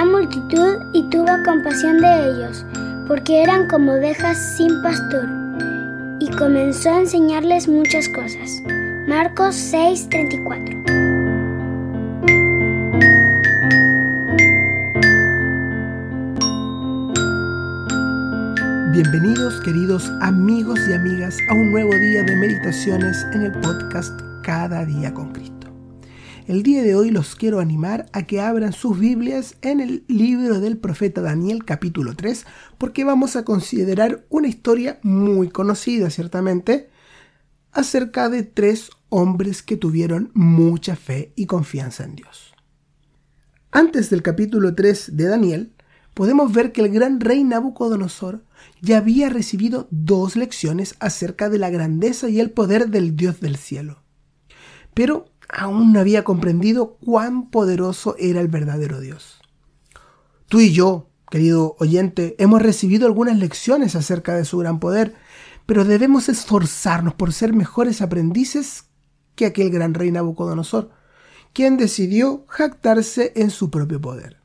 gran multitud y tuvo compasión de ellos, porque eran como ovejas sin pastor, y comenzó a enseñarles muchas cosas. Marcos 6:34 Bienvenidos queridos amigos y amigas a un nuevo día de meditaciones en el podcast Cada día con Cristo. El día de hoy los quiero animar a que abran sus Biblias en el libro del profeta Daniel capítulo 3 porque vamos a considerar una historia muy conocida ciertamente acerca de tres hombres que tuvieron mucha fe y confianza en Dios. Antes del capítulo 3 de Daniel, podemos ver que el gran rey Nabucodonosor ya había recibido dos lecciones acerca de la grandeza y el poder del Dios del cielo. Pero aún no había comprendido cuán poderoso era el verdadero Dios. Tú y yo, querido oyente, hemos recibido algunas lecciones acerca de su gran poder, pero debemos esforzarnos por ser mejores aprendices que aquel gran rey Nabucodonosor, quien decidió jactarse en su propio poder.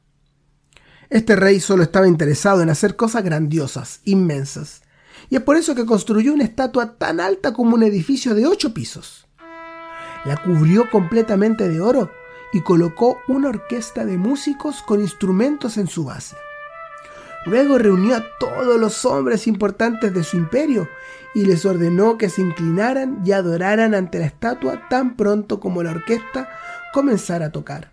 Este rey solo estaba interesado en hacer cosas grandiosas, inmensas, y es por eso que construyó una estatua tan alta como un edificio de ocho pisos la cubrió completamente de oro y colocó una orquesta de músicos con instrumentos en su base. Luego reunió a todos los hombres importantes de su imperio y les ordenó que se inclinaran y adoraran ante la estatua tan pronto como la orquesta comenzara a tocar.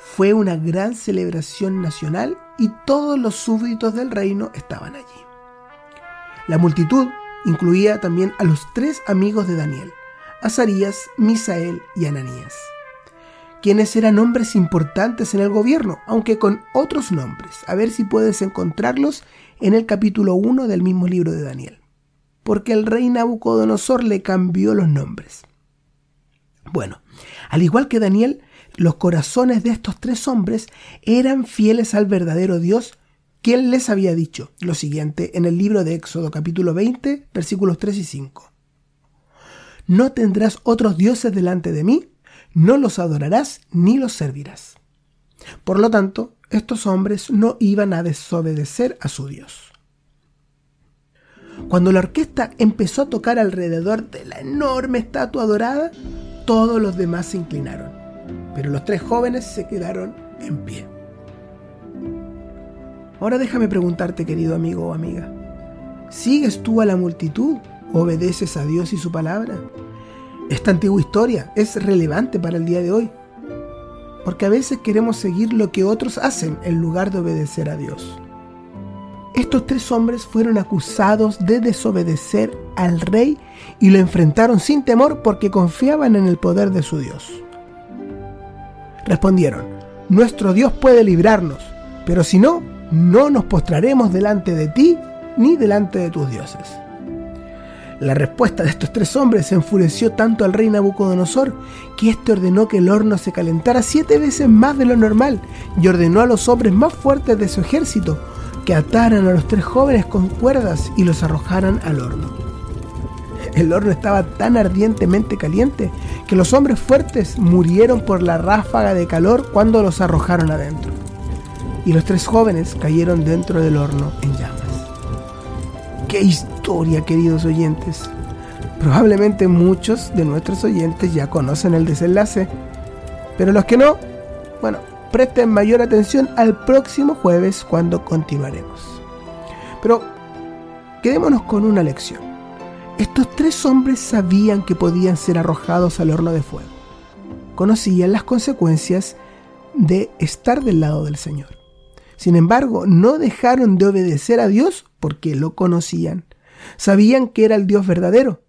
Fue una gran celebración nacional y todos los súbditos del reino estaban allí. La multitud incluía también a los tres amigos de Daniel, Azarías, Misael y Ananías, quienes eran hombres importantes en el gobierno, aunque con otros nombres. A ver si puedes encontrarlos en el capítulo 1 del mismo libro de Daniel. Porque el rey Nabucodonosor le cambió los nombres. Bueno, al igual que Daniel, los corazones de estos tres hombres eran fieles al verdadero Dios, quien les había dicho lo siguiente en el libro de Éxodo capítulo 20, versículos 3 y 5 no tendrás otros dioses delante de mí, no los adorarás ni los servirás. Por lo tanto, estos hombres no iban a desobedecer a su Dios. Cuando la orquesta empezó a tocar alrededor de la enorme estatua dorada, todos los demás se inclinaron, pero los tres jóvenes se quedaron en pie. Ahora déjame preguntarte, querido amigo o amiga, ¿sigues tú a la multitud obedeces a Dios y su palabra. Esta antigua historia es relevante para el día de hoy, porque a veces queremos seguir lo que otros hacen en lugar de obedecer a Dios. Estos tres hombres fueron acusados de desobedecer al rey y lo enfrentaron sin temor porque confiaban en el poder de su Dios. Respondieron, nuestro Dios puede librarnos, pero si no, no nos postraremos delante de ti ni delante de tus dioses. La respuesta de estos tres hombres enfureció tanto al rey Nabucodonosor que éste ordenó que el horno se calentara siete veces más de lo normal y ordenó a los hombres más fuertes de su ejército que ataran a los tres jóvenes con cuerdas y los arrojaran al horno. El horno estaba tan ardientemente caliente que los hombres fuertes murieron por la ráfaga de calor cuando los arrojaron adentro. Y los tres jóvenes cayeron dentro del horno en. ¡Qué historia, queridos oyentes! Probablemente muchos de nuestros oyentes ya conocen el desenlace, pero los que no, bueno, presten mayor atención al próximo jueves cuando continuaremos. Pero quedémonos con una lección. Estos tres hombres sabían que podían ser arrojados al horno de fuego. Conocían las consecuencias de estar del lado del Señor. Sin embargo, no dejaron de obedecer a Dios porque lo conocían. Sabían que era el Dios verdadero.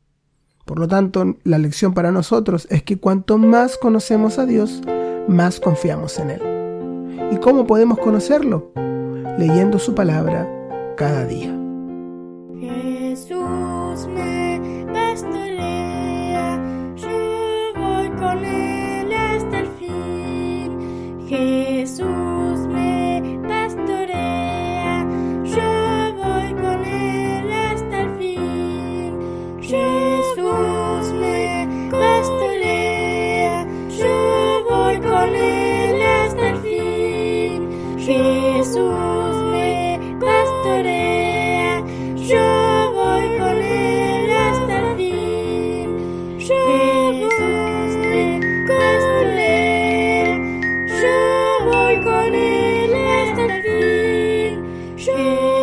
Por lo tanto, la lección para nosotros es que cuanto más conocemos a Dios, más confiamos en Él. ¿Y cómo podemos conocerlo? Leyendo su palabra cada día.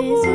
is